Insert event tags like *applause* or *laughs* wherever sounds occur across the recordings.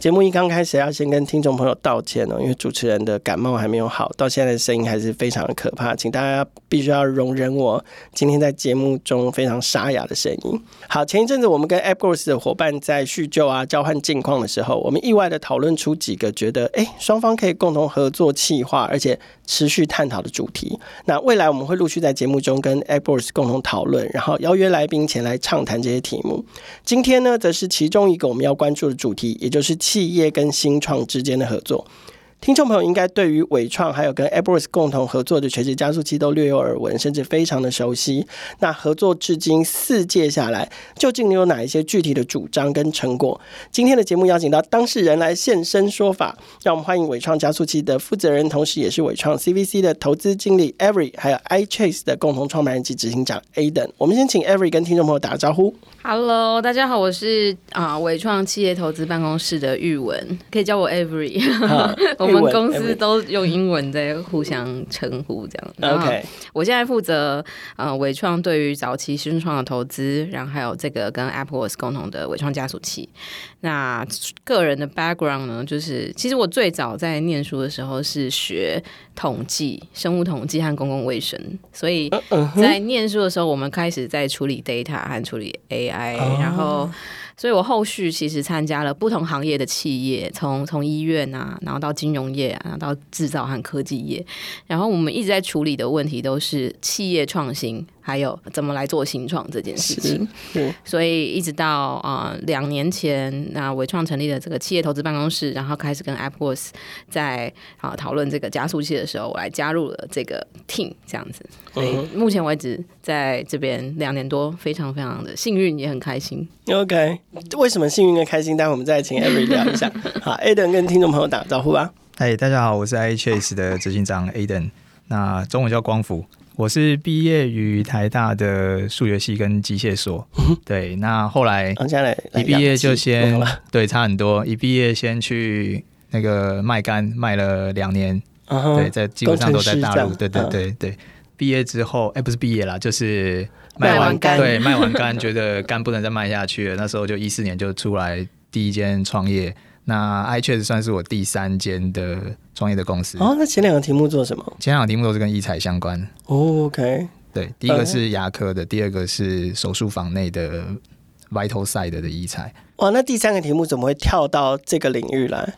节目一刚开始，要先跟听众朋友道歉哦，因为主持人的感冒还没有好，到现在的声音还是非常的可怕，请大家必须要容忍我今天在节目中非常沙哑的声音。好，前一阵子我们跟 AppGrowth 的伙伴在叙旧啊、交换近况的时候，我们意外的讨论出几个觉得哎，双方可以共同合作企划，而且持续探讨的主题。那未来我们会陆续在节目中跟 AppGrowth 共同讨论，然后邀约来宾前来畅谈这些题目。今天呢，则是其中一个我们要关注的主题，也就是。企业跟新创之间的合作。听众朋友应该对于伟创还有跟 AppWorks 共同合作的垂直加速器都略有耳闻，甚至非常的熟悉。那合作至今四届下来，究竟你有哪一些具体的主张跟成果？今天的节目邀请到当事人来现身说法，让我们欢迎伟创加速器的负责人，同时也是伟创 CVC 的投资经理 Avery，还有 iChase 的共同创办人及执行长 Aden。我们先请 Avery 跟听众朋友打个招呼。Hello，大家好，我是啊伟创企业投资办公室的玉文，可以叫我 Avery。*laughs* 我们公司都用英文在互相称呼，这样。OK，我现在负责呃伟创对于早期新创的投资，然后还有这个跟 Apple Watch 共同的伟创加速器。那个人的 background 呢，就是其实我最早在念书的时候是学统计、生物统计和公共卫生，所以在念书的时候，我们开始在处理 data 和处理 AI，然后。所以我后续其实参加了不同行业的企业，从从医院啊，然后到金融业啊，然后到制造和科技业，然后我们一直在处理的问题都是企业创新。还有怎么来做新创这件事情，所以一直到啊两年前，那伟创成立了这个企业投资办公室，然后开始跟 AppWorks 在啊讨论这个加速器的时候，我来加入了这个 team 这样子。所以目前为止在这边两年多，非常非常的幸运，也很开心。OK，为什么幸运跟开心？待会我们再请 Avery 聊一下。*laughs* 好，Aden 跟听众朋友打个招呼吧。嗨，大家好，我是 iChase 的执行长 Aden，那中文叫光福。我是毕业于台大的数学系跟机械所，对，那后来一毕业就先对差很多，一毕业先去那个卖肝卖了两年，对，在基本上都在大陆，对对对对。毕业之后，哎，不是毕业啦，就是卖完肝，对，卖完肝觉得肝不能再卖下去了，那时候就一四年就出来第一间创业。那 iChase 算是我第三间的创业的公司。哦，那前两个题目做什么？前两个题目都是跟医材相关。哦，OK。对，第一个是牙科的，第二个是手术房内的 Vital Side 的医材。哇，那第三个题目怎么会跳到这个领域来？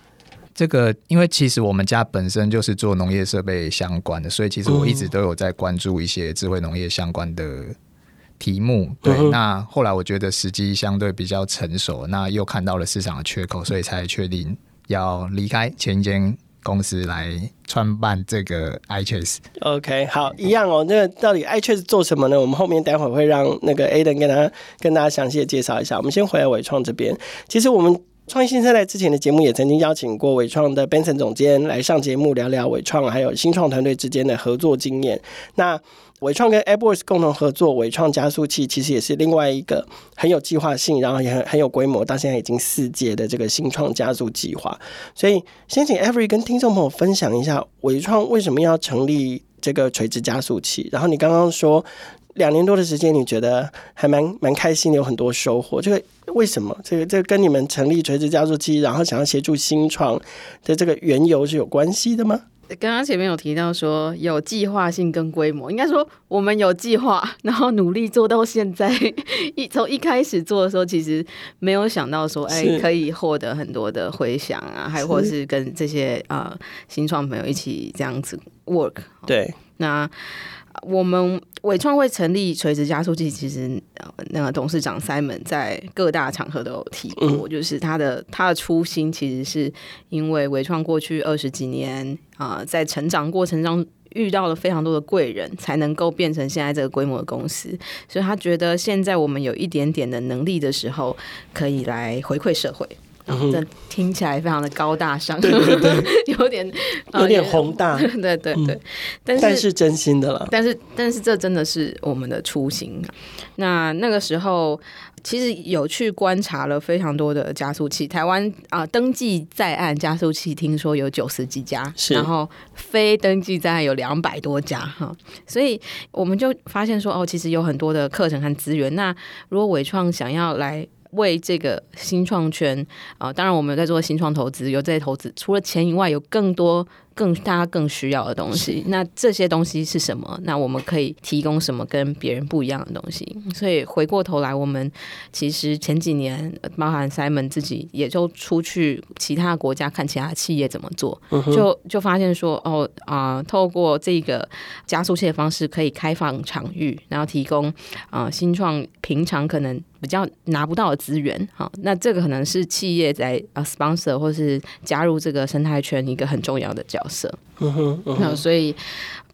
这个，因为其实我们家本身就是做农业设备相关的，所以其实我一直都有在关注一些智慧农业相关的。题目对，嗯、那后来我觉得时机相对比较成熟，那又看到了市场的缺口，所以才确定要离开前一间公司来创办这个 iChase。OK，好，一样哦。那个到底 iChase 做什么呢？我们后面待会会让那个 Aden 跟他跟大家详细的介绍一下。我们先回来伟创这边。其实我们创业新生代之前的节目也曾经邀请过伟创的 Benson 总监来上节目聊聊伟创还有新创团队之间的合作经验。那伟创跟 AirBoys 共同合作，伟创加速器其实也是另外一个很有计划性，然后也很很有规模，到现在已经四届的这个新创加速计划。所以，先请 Every 跟听众朋友分享一下，伟创为什么要成立这个垂直加速器？然后你刚刚说两年多的时间，你觉得还蛮蛮开心，有很多收获。这个为什么？这个这个跟你们成立垂直加速器，然后想要协助新创的这个缘由是有关系的吗？刚刚前面有提到说有计划性跟规模，应该说我们有计划，然后努力做到现在。一从一开始做的时候，其实没有想到说，哎，可以获得很多的回响啊，还或是跟这些呃新创朋友一起这样子 work。对，那。我们伟创会成立垂直加速器，其实那个董事长 Simon 在各大场合都有提过，嗯、就是他的他的初心，其实是因为伟创过去二十几年啊、呃，在成长过程中遇到了非常多的贵人，才能够变成现在这个规模的公司，所以他觉得现在我们有一点点的能力的时候，可以来回馈社会。这、嗯、听起来非常的高大上，对对对。*laughs* 有点有点宏大，*laughs* 对对对。嗯、但是但是真心的了，但是但是这真的是我们的初心。那那个时候其实有去观察了非常多的加速器，台湾啊、呃、登记在案加速器听说有九十几家，然后非登记在案有两百多家哈，所以我们就发现说哦，其实有很多的课程和资源。那如果伟创想要来为这个新创圈啊、当然我们在做新创投资，有这些投资，除了钱以外，有更多。更大家更需要的东西，那这些东西是什么？那我们可以提供什么跟别人不一样的东西？所以回过头来，我们其实前几年，包含 Simon 自己也就出去其他国家看其他企业怎么做，嗯、就就发现说，哦啊、呃，透过这个加速器的方式，可以开放场域，然后提供啊、呃、新创平常可能比较拿不到的资源。好，那这个可能是企业在啊 sponsor 或是加入这个生态圈一个很重要的角。角色，嗯哼，嗯哼，那所以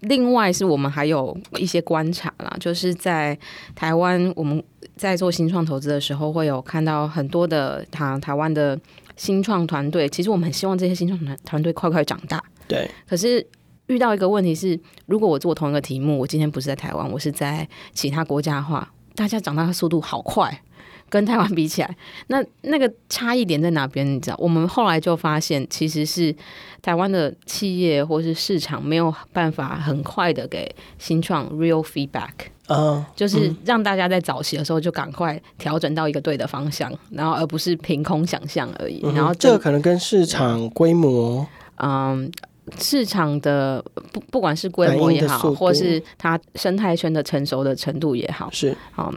另外是我们还有一些观察啦，就是在台湾，我们在做新创投资的时候，会有看到很多的台台湾的新创团队。其实我们很希望这些新创团团队快快长大，对。可是遇到一个问题是，如果我做同一个题目，我今天不是在台湾，我是在其他国家的话，大家长大的速度好快。跟台湾比起来，那那个差异点在哪边？你知道？我们后来就发现，其实是台湾的企业或是市场没有办法很快的给新创 real feedback，嗯，就是让大家在早期的时候就赶快调整到一个对的方向，然后而不是凭空想象而已。然后这个可能跟市场规模，嗯，市场的不不管是规模也好，或是它生态圈的成熟的程度也好，是嗯。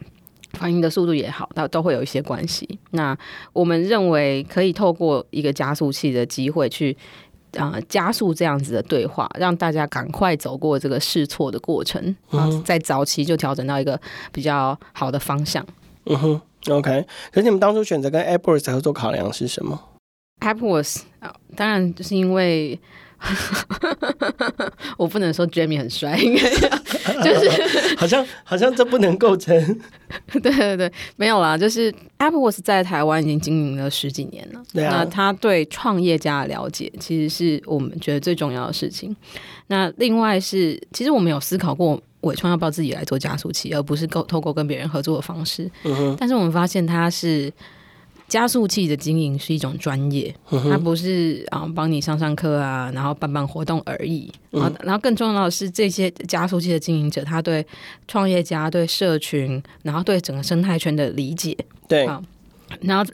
反应的速度也好，那都会有一些关系。那我们认为可以透过一个加速器的机会去啊、呃、加速这样子的对话，让大家赶快走过这个试错的过程，嗯，在早期就调整到一个比较好的方向。嗯哼，OK。可是你们当初选择跟 AppWorks 合作考量是什么？AppWorks 啊，当然就是因为。*laughs* 我不能说 Jamie 很帅，应该就是好像好像这不能构成。*laughs* 对对对，没有啦，就是 Apple Watch 在台湾已经经营了十几年了。对啊，那他对创业家的了解，其实是我们觉得最重要的事情。那另外是，其实我们有思考过，伟创要不要自己来做加速器，而不是够透过跟别人合作的方式。嗯哼。但是我们发现他是。加速器的经营是一种专业，它不是啊帮你上上课啊，然后办办活动而已。然后，然后更重要的是，这些加速器的经营者，他对创业家、对社群，然后对整个生态圈的理解。对，然后，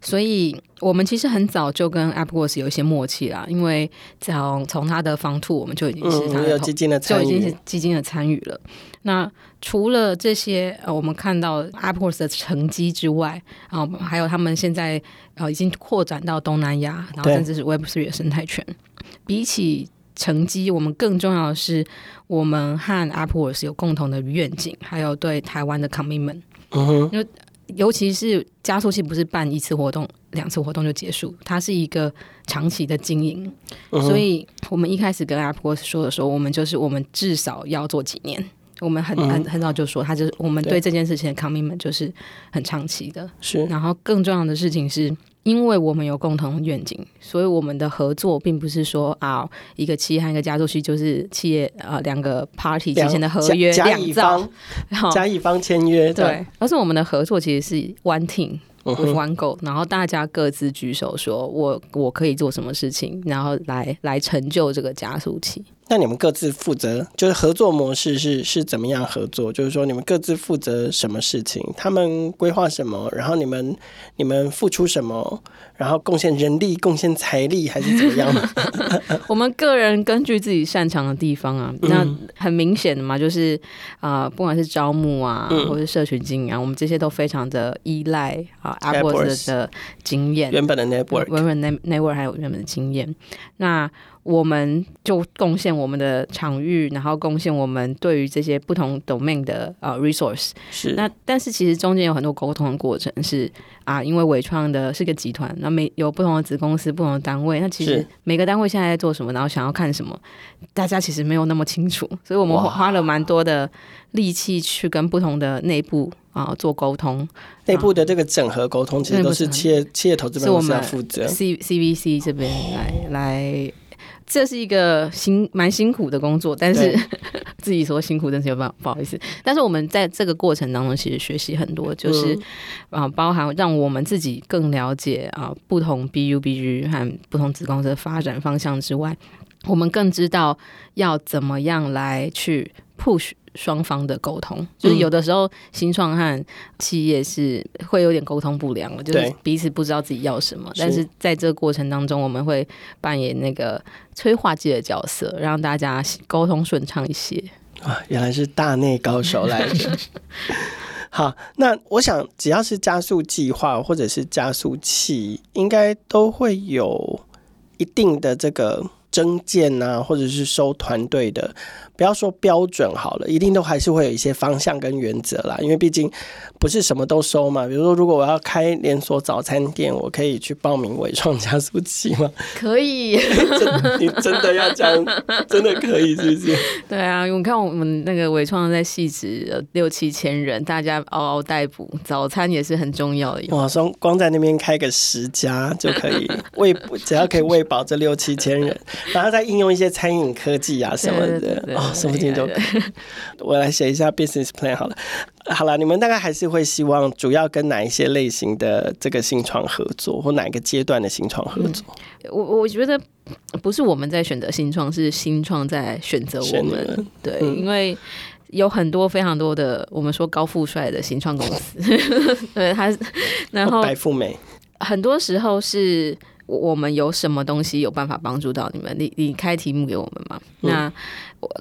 所以我们其实很早就跟 AppWorks 有一些默契啦，因为从从他的 Fund Two 我们就已经是他的、嗯、基金的参与，就已经是基金的参与了。那除了这些，呃，我们看到 AppWorks 的成绩之外，啊、呃，还有他们现在呃已经扩展到东南亚，然后甚至是 Web Three 的生态圈。比起成绩，我们更重要的是，我们和 AppWorks 有共同的愿景，还有对台湾的 commitment。嗯哼，因为尤其是加速器不是办一次活动、两次活动就结束，它是一个长期的经营。嗯、所以我们一开始跟 AppWorks 说的时候，我们就是我们至少要做几年。我们很很很早就说，他就是我们对这件事情的 commitment 就是很长期的。是，然后更重要的事情是，因为我们有共同愿景，所以我们的合作并不是说啊，一个企业和一个加速器就是企业啊两个 party 之间的合约两造，然后甲乙方签约，对，而是我们的合作其实是 one team。with one goal，然后大家各自举手说，我我可以做什么事情，然后来来成就这个加速器。那你们各自负责，就是合作模式是是怎么样合作？就是说你们各自负责什么事情？他们规划什么？然后你们你们付出什么？然后贡献人力、贡献财力还是怎么样？*laughs* 我们个人根据自己擅长的地方啊，那很明显的嘛，就是啊、呃，不管是招募啊，嗯、或者是社群经营啊，我们这些都非常的依赖啊 AppWorks 的经验，原本的 network，原本 network 还有原本的经验，那。我们就贡献我们的场域，然后贡献我们对于这些不同 domain 的呃 resource。是。那但是其实中间有很多沟通的过程是，啊，因为伟创的是个集团，那每有不同的子公司、不同的单位，那其实每个单位现在在做什么，然后想要看什么，大家其实没有那么清楚，所以我们花了蛮多的力气去跟不同的内部啊做沟通。内部的这个整合沟通，其实都是企业企业投资办公室负责，C CVC 这边来来。这是一个辛蛮辛苦的工作，但是 *laughs* 自己说辛苦，真是有办法不好意思。但是我们在这个过程当中，其实学习很多，就是啊，包含让我们自己更了解啊不同 BU、BG 和不同子公司的发展方向之外，我们更知道要怎么样来去 push。双方的沟通，就是有的时候新创和企业是会有点沟通不良，就是彼此不知道自己要什么。但是在这个过程当中，我们会扮演那个催化剂的角色，让大家沟通顺畅一些。啊，原来是大内高手来着。*laughs* 好，那我想只要是加速计划或者是加速器，应该都会有一定的这个。征件啊，或者是收团队的，不要说标准好了，一定都还是会有一些方向跟原则啦。因为毕竟不是什么都收嘛。比如说，如果我要开连锁早餐店，我可以去报名伟创加速器吗？可以，真你 *laughs* 真的要这样，真的可以，是不是？对啊，你看我们那个伟创在细致六七千人，大家嗷嗷待哺，早餐也是很重要的。哇，光光在那边开个十家就可以喂，只要可以喂饱这六七千人。然后再应用一些餐饮科技啊什么的对对对对哦，说不定就可以。我来写一下 business plan 好了。好了，你们大概还是会希望主要跟哪一些类型的这个新创合作，或哪一个阶段的新创合作？嗯、我我觉得不是我们在选择新创，是新创在选择我们。对、嗯，因为有很多非常多的我们说高富帅的新创公司，*laughs* 对，他然后白富美，很多时候是。我们有什么东西有办法帮助到你们？你你开题目给我们嘛？嗯、那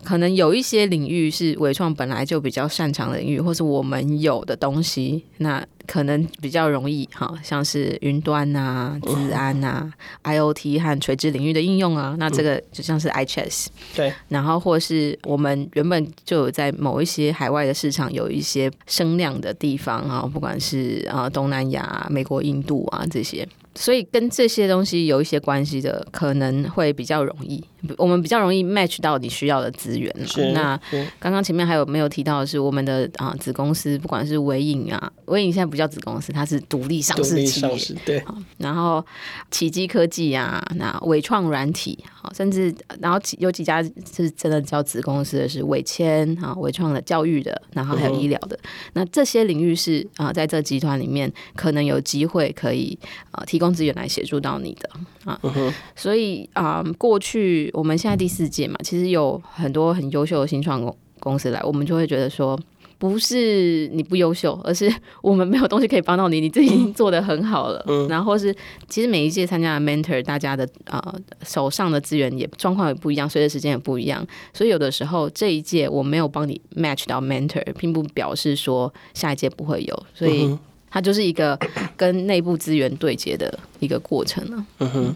可能有一些领域是伟创本来就比较擅长的领域，或是我们有的东西，那可能比较容易哈，像是云端啊、资安啊、嗯、IoT 和垂直领域的应用啊，那这个就像是 ICHES、嗯、对，然后或是我们原本就有在某一些海外的市场有一些声量的地方啊，不管是啊东南亚、美国、印度啊这些。所以跟这些东西有一些关系的，可能会比较容易。我们比较容易 match 到你需要的资源。是。那刚刚前面还有没有提到的是我们的啊子公司，不管是微影啊，微影现在不叫子公司，它是独立上市企业。对。然后奇迹科技啊，那伟创软体，好，甚至然后有几家是真的叫子公司的是伟谦啊，伟创的教育的，然后还有医疗的。嗯、那这些领域是啊，在这集团里面可能有机会可以啊提供资源来协助到你的啊。嗯、所以啊，过去。我们现在第四届嘛，其实有很多很优秀的新创公公司来，我们就会觉得说，不是你不优秀，而是我们没有东西可以帮到你，你自己已经做得很好了。嗯，然后是其实每一届参加的 mentor，大家的啊、呃、手上的资源也状况也不一样，随着时间也不一样，所以有的时候这一届我没有帮你 match 到 mentor，并不表示说下一届不会有，所以。它就是一个 *coughs* 跟内部资源对接的一个过程了。嗯哼，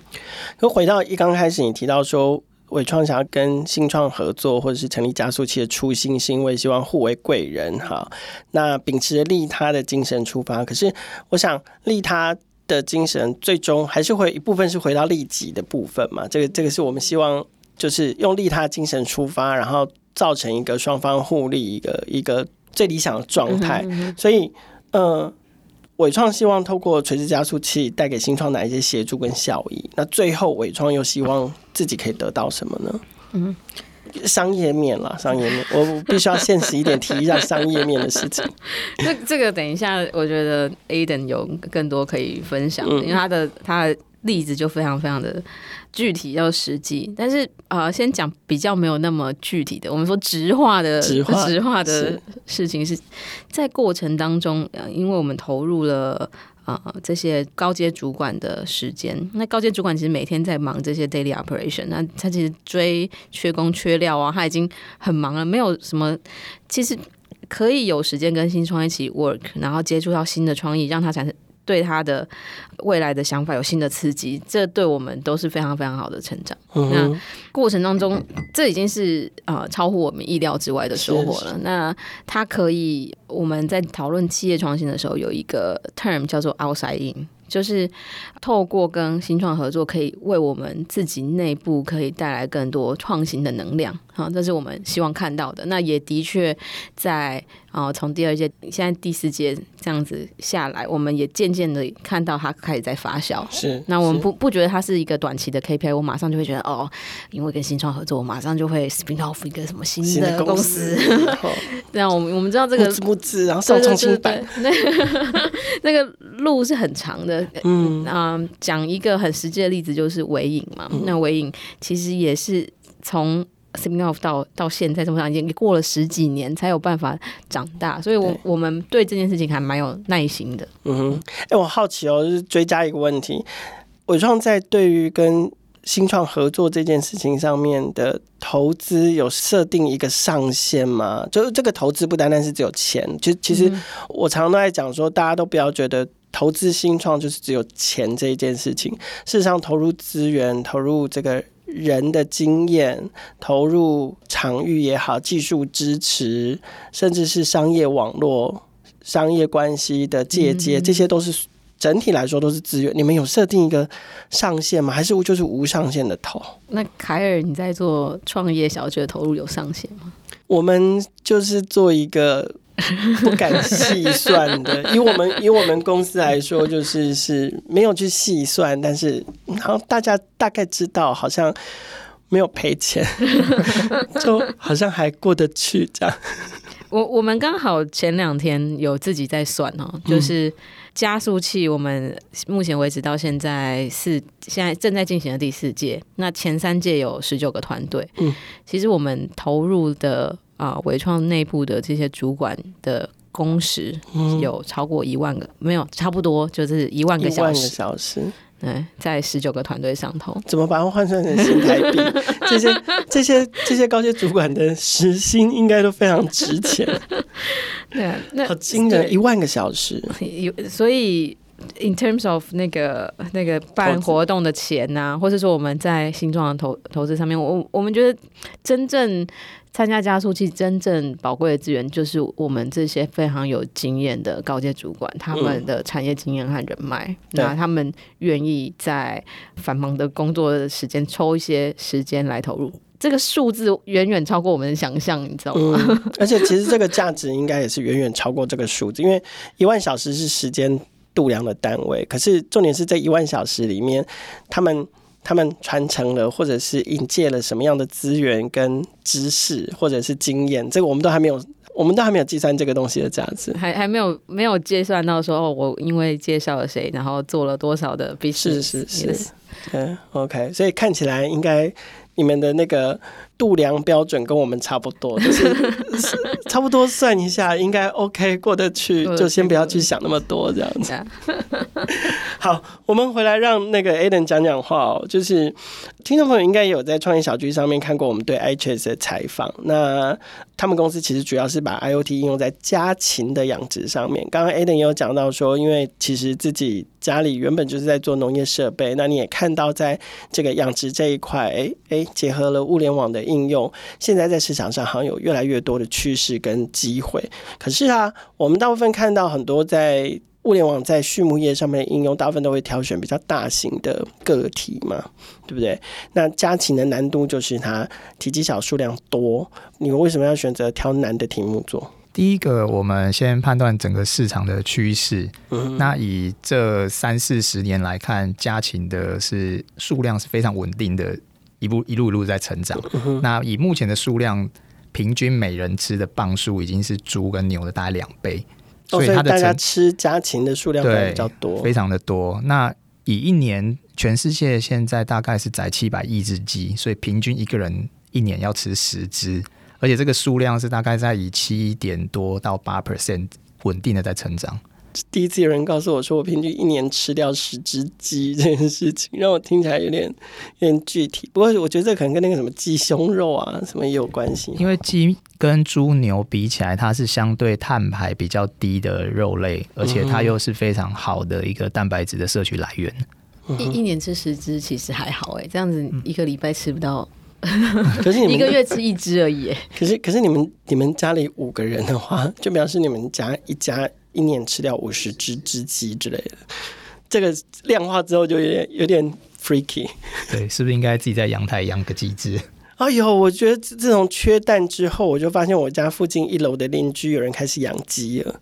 就回到一刚开始你提到说，伟创想要跟新创合作，或者是成立加速器的初心，是因为希望互为贵人哈。那秉持着利他的精神出发，可是我想利他的精神最终还是会一部分是回到利己的部分嘛。这个这个是我们希望就是用利他精神出发，然后造成一个双方互利一个一个最理想的状态。嗯嗯。所以，嗯、呃。纬创希望透过垂直加速器带给新创哪一些协助跟效益？那最后伟创又希望自己可以得到什么呢？嗯，商业面啦，*laughs* 商业面，我必须要现实一点提一下商业面的事情。*laughs* 这这个等一下，我觉得 Aiden 有更多可以分享的，因为他的他的例子就非常非常的。具体要实际，但是啊、呃，先讲比较没有那么具体的。我们说直化的直化，直化的事情是在过程当中，因为我们投入了啊、呃、这些高阶主管的时间。那高阶主管其实每天在忙这些 daily operation，那他其实追缺工缺料啊，他已经很忙了，没有什么其实可以有时间跟新创一起 work，然后接触到新的创意，让他产生。对他的未来的想法有新的刺激，这对我们都是非常非常好的成长。嗯、那过程当中，这已经是啊、呃、超乎我们意料之外的收获了。那它可以，我们在讨论企业创新的时候，有一个 term 叫做 outside in。就是透过跟新创合作，可以为我们自己内部可以带来更多创新的能量。好，这是我们希望看到的。那也的确在啊，从第二届现在第四届这样子下来，我们也渐渐的看到它开始在发酵。是，那我们不不觉得它是一个短期的 KPI，我马上就会觉得哦，因为跟新创合作，我马上就会 spin off 一个什么新的公司。*laughs* 对啊，我们我们知道这个募资，然后上创新板，那个 *laughs* 那个路是很长的。嗯啊，讲、呃、一个很实际的例子，就是尾影嘛。嗯、那尾影其实也是从 spin off 到到现在这么长，已经过了十几年才有办法长大，所以我，我们对这件事情还蛮有耐心的。嗯哼，哎、欸，我好奇哦，就是追加一个问题，伟创在对于跟新创合作这件事情上面的投资有设定一个上限吗？就是这个投资不单单是只有钱，其实其实我常常都在讲说，大家都不要觉得投资新创就是只有钱这一件事情。事实上，投入资源、投入这个。人的经验投入场域也好，技术支持，甚至是商业网络、商业关系的借接，这些都是整体来说都是资源。你们有设定一个上限吗？还是就是无上限的投？那凯尔，你在做创业小聚的投入有上限吗？我们就是做一个。不敢细算的，以我们以我们公司来说，就是是没有去细算，但是好像大家大概知道，好像没有赔钱，*laughs* 就好像还过得去这样。*laughs* 我我们刚好前两天有自己在算哦，就是加速器，我们目前为止到现在是现在正在进行的第四届，那前三届有十九个团队，嗯，其实我们投入的。啊，伟创内部的这些主管的工时有超过一万个，嗯、没有，差不多就是一万个小时。一万个小时，对，在十九个团队上头，怎么把它换算成新台币？*laughs* 这些、这些、这些高阶主管的时薪应该都非常值钱。*laughs* 对，那好惊人，一万个小时。所以，in terms of 那个那个办活动的钱呐、啊，或者说我们在新创的投投资上面，我我们觉得真正。参加加速器真正宝贵的资源，就是我们这些非常有经验的高阶主管，他们的产业经验和人脉，嗯、那他们愿意在繁忙的工作的时间抽一些时间来投入，这个数字远远超过我们的想象，你知道吗？嗯、*laughs* 而且其实这个价值应该也是远远超过这个数字，因为一万小时是时间度量的单位，可是重点是这一万小时里面，他们。他们传承了，或者是引介了什么样的资源跟知识，或者是经验，这个我们都还没有，我们都还没有计算这个东西的价值，还还没有没有计算到说，哦，我因为介绍了谁，然后做了多少的 business，是是是，嗯，OK，所以看起来应该。你们的那个度量标准跟我们差不多，就是 *laughs* 差不多算一下，应该 OK 过得去，就先不要去想那么多这样子。*laughs* 好，我们回来让那个 Aden 讲讲话哦。就是听众朋友应该有在创业小聚上面看过我们对 iCHESS 的采访，那他们公司其实主要是把 IoT 应用在家禽的养殖上面。刚刚 Aden 也有讲到说，因为其实自己家里原本就是在做农业设备，那你也看到在这个养殖这一块，哎哎。结合了物联网的应用，现在在市场上好像有越来越多的趋势跟机会。可是啊，我们大部分看到很多在物联网在畜牧业上面的应用，大部分都会挑选比较大型的个体嘛，对不对？那家禽的难度就是它体积小、数量多。你们为什么要选择挑难的题目做？第一个，我们先判断整个市场的趋势。嗯，那以这三四十年来看，家禽的是数量是非常稳定的。一步一路一路在成长。嗯、那以目前的数量，平均每人吃的磅数已经是猪跟牛的大概两倍，哦、所以它的大家吃家禽的数量比较多，非常的多。那以一年全世界现在大概是宰七百亿只鸡，所以平均一个人一年要吃十只，而且这个数量是大概在以七点多到八 percent 稳定的在成长。第一次有人告诉我说，我平均一年吃掉十只鸡这件事情，让我听起来有点有点具体。不过我觉得这可能跟那个什么鸡胸肉啊什么也有关系。因为鸡跟猪牛比起来，它是相对碳排比较低的肉类，而且它又是非常好的一个蛋白质的摄取来源。嗯、一一年吃十只其实还好哎，这样子一个礼拜吃不到，可是你们 *laughs* 一个月吃一只而已。可是可是你们你们家里五个人的话，就表示你们家一家。一年吃掉五十只只鸡之类的，这个量化之后就有点有点 freaky。对，是不是应该自己在阳台养个鸡只？哎呦，我觉得自从缺蛋之后，我就发现我家附近一楼的邻居有人开始养鸡了。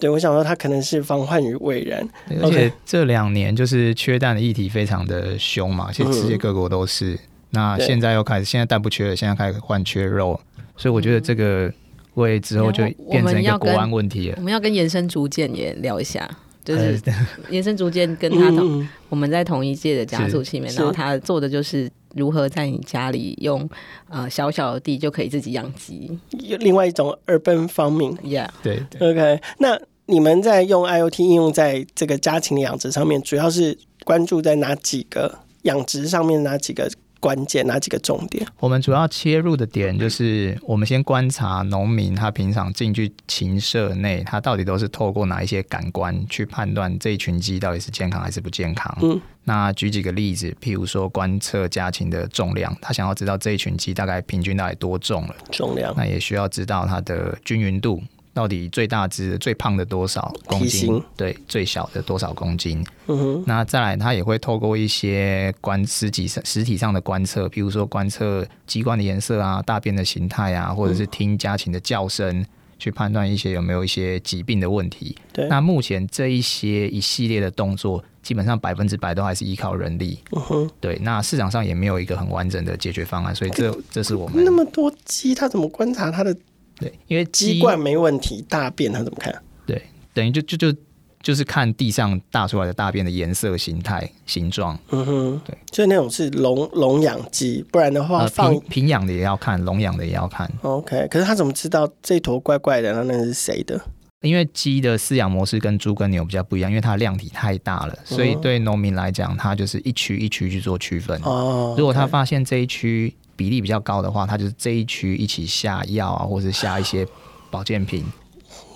对，我想说他可能是防患于未然。而且这两年就是缺蛋的议题非常的凶嘛，其实世界各国都是。嗯、那现在又开始，现在蛋不缺了，现在开始换缺肉，所以我觉得这个会之后就变成一个国安问题了。我们要跟延伸逐渐也聊一下。就是 *laughs* 延伸逐渐跟他同，嗯、我们在同一届的加速器里面，然后他做的就是如何在你家里用呃小小的地就可以自己养鸡，另外一种 urban farming，yeah，对，对，OK。那你们在用 IoT 应用在这个家禽养殖上面，主要是关注在哪几个养殖上面哪几个？关键哪几个重点？我们主要切入的点就是，我们先观察农民他平常进去禽舍内，他到底都是透过哪一些感官去判断这一群鸡到底是健康还是不健康。嗯，那举几个例子，譬如说观测家禽的重量，他想要知道这一群鸡大概平均到底多重了，重量。那也需要知道它的均匀度。到底最大只、最胖的多少公斤？对，最小的多少公斤？嗯哼。那再来，他也会透过一些观实体上、实体上的观测，比如说观测机关的颜色啊、大便的形态啊，或者是听家禽的叫声，嗯、去判断一些有没有一些疾病的问题。对。那目前这一些一系列的动作，基本上百分之百都还是依靠人力。嗯哼。对。那市场上也没有一个很完整的解决方案，所以这这是我们那么多鸡，他怎么观察它的？对，因为鸡冠没问题，大便他怎么看？对，等于就就就就是看地上大出来的大便的颜色、形态、形状。嗯哼，对，所以那种是笼笼养鸡，不然的话放平养的也要看，笼养的也要看。OK，可是他怎么知道这坨怪怪的？那那是谁的？因为鸡的饲养模式跟猪跟牛比较不一样，因为它量体太大了，所以对农民来讲，它就是一区一区去做区分。哦，如果他发现这一区。比例比较高的话，它就是这一区一起下药啊，或者是下一些保健品。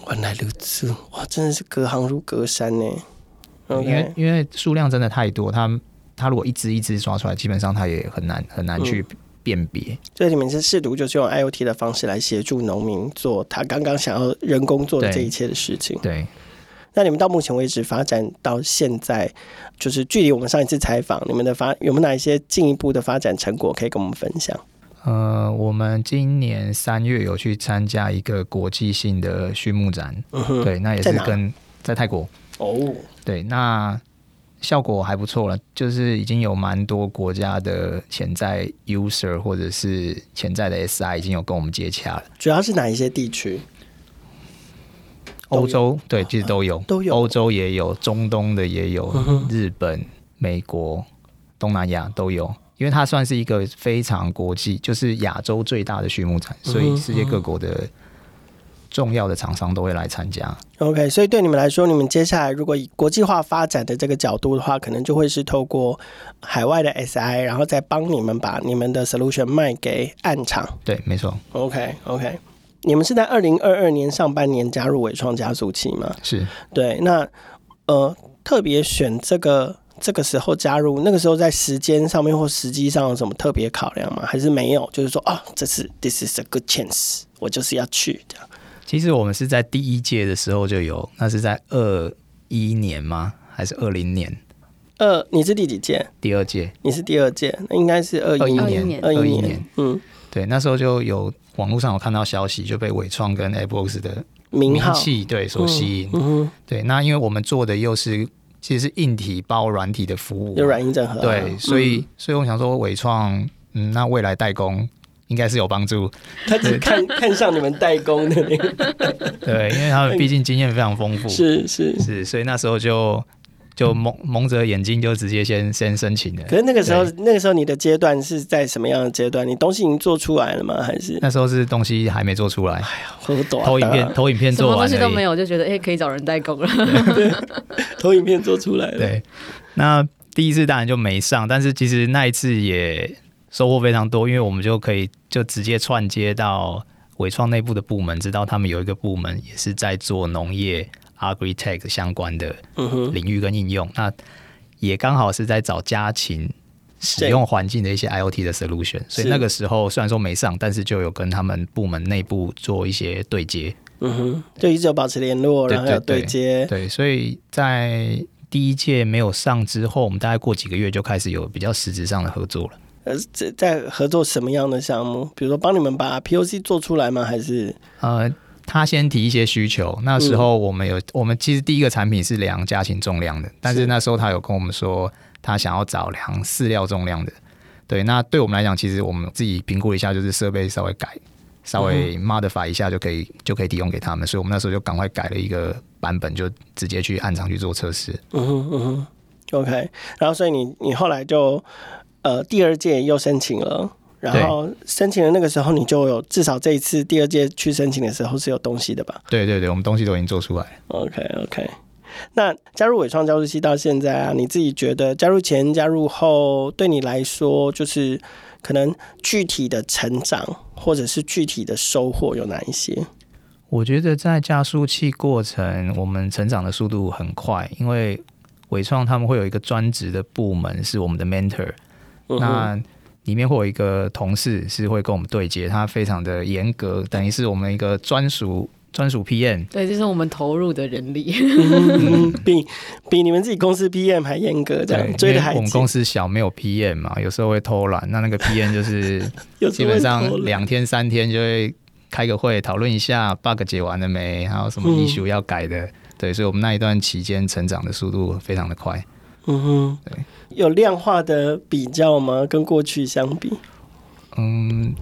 原来如此，哇，真的是隔行如隔山呢。Okay. 因为因为数量真的太多，它它如果一只一只抓出来，基本上它也很难很难去辨别。嗯、所以你们是试图就是用 IoT 的方式来协助农民做他刚刚想要人工做的这一切的事情。对。对那你们到目前为止发展到现在，就是距离我们上一次采访，你们的发有没有哪一些进一步的发展成果可以跟我们分享？呃，我们今年三月有去参加一个国际性的畜牧展，嗯、对，那也是跟在，在泰国哦，对，那效果还不错了，就是已经有蛮多国家的潜在 user 或者是潜在的 SI 已经有跟我们接洽了。主要是哪一些地区？欧洲对，其实都有，都有。欧洲也有，中东的也有，日本、美国、东南亚都有。因为它算是一个非常国际，就是亚洲最大的畜牧展，所以世界各国的重要的厂商都会来参加。OK，所以对你们来说，你们接下来如果以国际化发展的这个角度的话，可能就会是透过海外的 SI，然后再帮你们把你们的 solution 卖给暗场。对，没错。OK，OK。你们是在二零二二年上半年加入伟创加速器吗？是对。那呃，特别选这个这个时候加入，那个时候在时间上面或时机上有什么特别考量吗？还是没有？就是说啊，这次 this is a good chance，我就是要去这样。其实我们是在第一届的时候就有，那是在二一年吗？还是二零年？呃，你是第几届？第二届。你是第二届，那应该是二一年，二一年。嗯，对，那时候就有。网络上有看到消息，就被伟创跟 AppWorks 的名气对所吸引。嗯、对，那因为我们做的又是其实是硬体包软体的服务，有软硬整合。对，所以、嗯、所以我想说伟创，嗯，那未来代工应该是有帮助。他只看看上你们代工的那个，*laughs* 对，因为他们毕竟经验非常丰富。是是是，所以那时候就。就蒙蒙着眼睛就直接先先申请了。可是那个时候，那个时候你的阶段是在什么样的阶段？你东西已经做出来了吗？还是那时候是东西还没做出来？哎呀，投影片，投影片做完，什么东西都没有，就觉得哎、欸，可以找人代工了。对，投影片做出来了。对，那第一次当然就没上，但是其实那一次也收获非常多，因为我们就可以就直接串接到伟创内部的部门，知道他们有一个部门也是在做农业。Agritech 相关的领域跟应用，嗯、那也刚好是在找家禽使用环境的一些 IoT 的 solution，所以那个时候虽然说没上，但是就有跟他们部门内部做一些对接。嗯哼，就一直有保持联络，然后有对接。对，所以在第一届没有上之后，我们大概过几个月就开始有比较实质上的合作了。呃，在在合作什么样的项目？比如说帮你们把 POC 做出来吗？还是呃，他先提一些需求。那时候我们有，嗯、我们其实第一个产品是量家禽重量的，但是那时候他有跟我们说，他想要找量饲料重量的。对，那对我们来讲，其实我们自己评估一下，就是设备稍微改，稍微 modify 一下就可以，就可以提供给他们。所以我们那时候就赶快改了一个版本，就直接去暗场去做测试。嗯哼嗯哼，OK。然后，所以你你后来就。呃，第二届又申请了，然后申请的那个时候，你就有至少这一次第二届去申请的时候是有东西的吧？对对对，我们东西都已经做出来。OK OK，那加入伟创加速器到现在啊，你自己觉得加入前、加入后，对你来说，就是可能具体的成长或者是具体的收获有哪一些？我觉得在加速器过程，我们成长的速度很快，因为伟创他们会有一个专职的部门是我们的 mentor。那里面会有一个同事是会跟我们对接，他非常的严格，等于是我们一个专属专属 PM。对，这是我们投入的人力，嗯、*laughs* 比比你们自己公司 PM 还严格，这样追的还。我们公司小，没有 PM 嘛，有时候会偷懒。那那个 PM 就是 *laughs* 基本上两天三天就会开个会讨论一下 bug 解完了没，还有什么 issue 要改的。嗯、对，所以我们那一段期间成长的速度非常的快。嗯哼，对。有量化的比较吗？跟过去相比？嗯，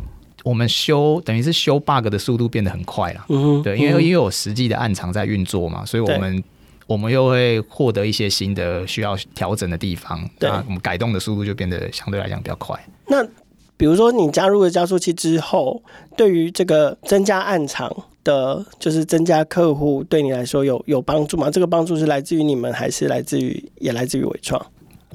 我们修等于是修 bug 的速度变得很快了。嗯哼，对，因为因为有实际的暗藏在运作嘛，所以我们我们又会获得一些新的需要调整的地方。对，那我们改动的速度就变得相对来讲比较快。那比如说你加入了加速器之后，对于这个增加暗场的，就是增加客户，对你来说有有帮助吗？这个帮助是来自于你们，还是来自于也来自于伟创？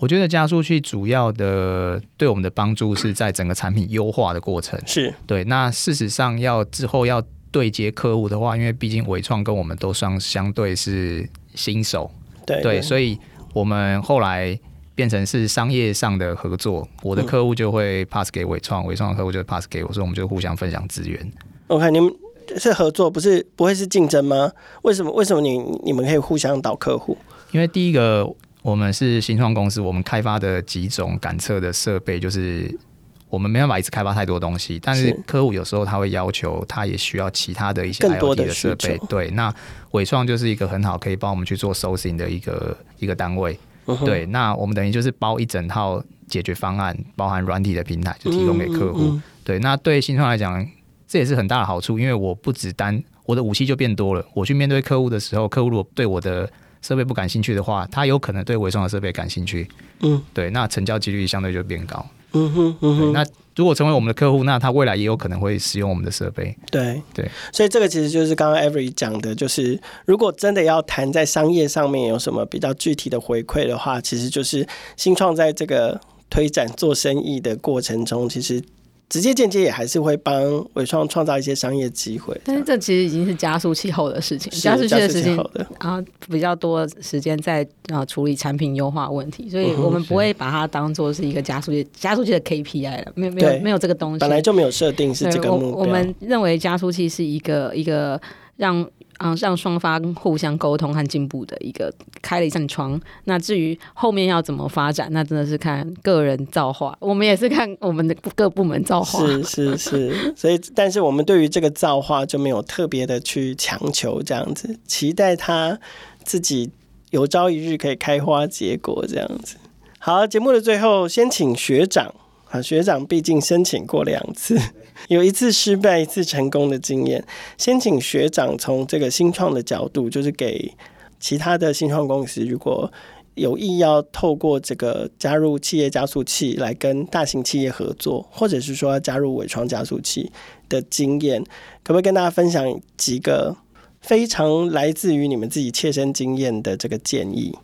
我觉得加速器主要的对我们的帮助是在整个产品优化的过程。是对。那事实上要之后要对接客户的话，因为毕竟伟创跟我们都算相对是新手，对对，所以我们后来变成是商业上的合作。我的客户就会 pass 给伟创，伟创的客户就会 pass 给我，所以我们就互相分享资源。OK，你们是合作，不是不会是竞争吗？为什么？为什么你你们可以互相导客户？因为第一个。我们是新创公司，我们开发的几种感测的设备，就是我们没办法一次开发太多东西。但是客户有时候他会要求，他也需要其他的一些 IoT 的设备。对，那伟创就是一个很好可以帮我们去做 sourcing 的一个一个单位。嗯、对，那我们等于就是包一整套解决方案，包含软体的平台，就提供给客户。对，那对新创来讲，这也是很大的好处，因为我不只单我的武器就变多了。我去面对客户的时候，客户如果对我的设备不感兴趣的话，他有可能对纬创的设备感兴趣。嗯，对，那成交几率相对就变高。嗯哼，嗯哼。那如果成为我们的客户，那他未来也有可能会使用我们的设备。对对，所以这个其实就是刚刚 Every 讲的，就是如果真的要谈在商业上面有什么比较具体的回馈的话，其实就是新创在这个推展做生意的过程中，其实。直接间接也还是会帮伟创创造一些商业机会，但是这其实已经是加速器后的事情，加速器的事情，然后比较多时间在啊处理产品优化问题，所以我们不会把它当做是一个加速器加速器的 KPI 了，没有没有没有这个东西，本来就没有设定是这个目标。我们认为加速器是一个一个让。啊，让双方互相沟通和进步的一个开了一扇窗。那至于后面要怎么发展，那真的是看个人造化。我们也是看我们的各部门造化。*laughs* 是是是，所以但是我们对于这个造化就没有特别的去强求这样子，期待他自己有朝一日可以开花结果这样子。好，节目的最后，先请学长。啊，学长毕竟申请过两次，*laughs* 有一次失败，一次成功的经验。先请学长从这个新创的角度，就是给其他的新创公司，如果有意要透过这个加入企业加速器来跟大型企业合作，或者是说要加入伪创加速器的经验，可不可以跟大家分享几个非常来自于你们自己切身经验的这个建议？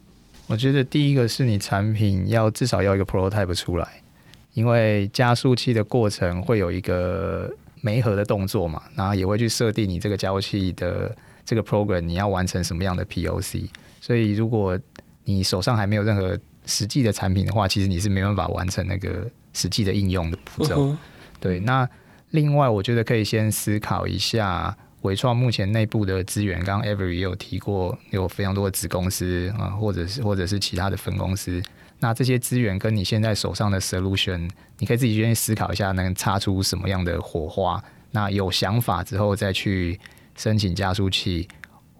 我觉得第一个是你产品要至少要一个 prototype 出来。因为加速器的过程会有一个媒合的动作嘛，然后也会去设定你这个加速器的这个 program 你要完成什么样的 POC。所以如果你手上还没有任何实际的产品的话，其实你是没办法完成那个实际的应用的步骤。对，那另外我觉得可以先思考一下伟创目前内部的资源，刚刚 Every 也有提过，有非常多的子公司啊，或者是或者是其他的分公司。那这些资源跟你现在手上的 solution，你可以自己愿意思考一下，能擦出什么样的火花。那有想法之后再去申请加速器，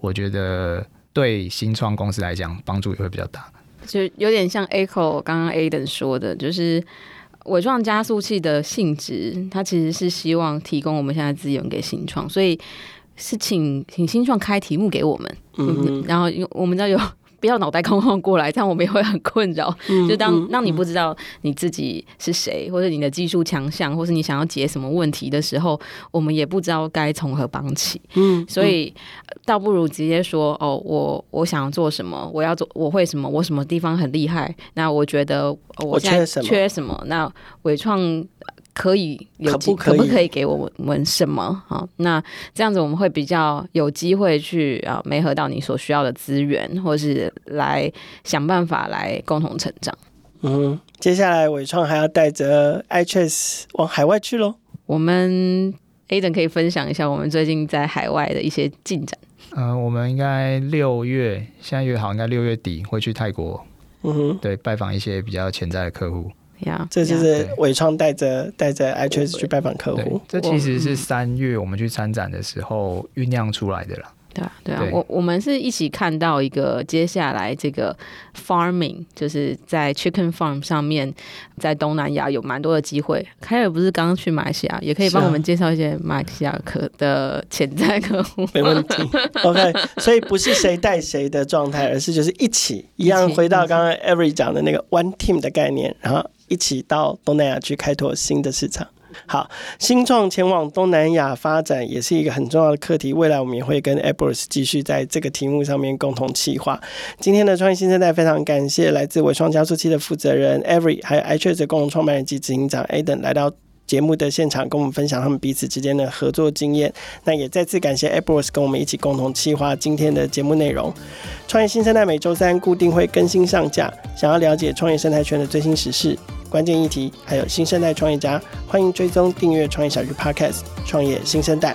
我觉得对新创公司来讲帮助也会比较大。就有点像 Echo 刚刚 Aiden 说的，就是伪创加速器的性质，它其实是希望提供我们现在资源给新创，所以是请请新创开题目给我们，嗯，然后我们知道有。不要脑袋空空过来，这样我们也会很困扰。嗯、*laughs* 就当当你不知道你自己是谁，或者你的技术强项，或是你想要解什么问题的时候，我们也不知道该从何帮起。嗯，所以倒不如直接说：“哦，我我想要做什么，我要做，我会什么，我什么地方很厉害。那我觉得我现在缺什么？那伟创。”可以有可不可，可不可以给我们什么？好，那这样子我们会比较有机会去啊，媒合到你所需要的资源，或是来想办法来共同成长。嗯，接下来伟创还要带着 iTrace 往海外去喽。我们 Aiden 可以分享一下我们最近在海外的一些进展。嗯、呃，我们应该六月，现在约好应该六月底会去泰国。嗯哼，对，拜访一些比较潜在的客户。Yeah, *laughs* 这就是伟创带着带着 iTrace 去拜访客户。这其实是三月我们去参展的时候酝酿出来的了。对啊，对啊，对我我们是一起看到一个接下来这个 farming，就是在 chicken farm 上面，在东南亚有蛮多的机会。凯尔不是刚刚去马来西亚，也可以帮我们介绍一些马来西亚客的潜在客户。*laughs* 没问题。*laughs* OK，所以不是谁带谁的状态，而是就是一起一样回到刚刚 Every 讲的那个 one team 的概念，然后。一起到东南亚去开拓新的市场。好，新创前往东南亚发展也是一个很重要的课题。未来我们也会跟 a b r s 继续在这个题目上面共同企划。今天的创业新生代非常感谢来自伟创加速器的负责人 Avery，还有 iTrace 共同创办人及执行长 Aden 来到节目的现场，跟我们分享他们彼此之间的合作经验。那也再次感谢 Abros 跟我们一起共同企划今天的节目内容。创业新生代每周三固定会更新上架。想要了解创业生态圈的最新时事、关键议题，还有新生代创业家，欢迎追踪订阅创业小鱼 Podcast《创业新生代》。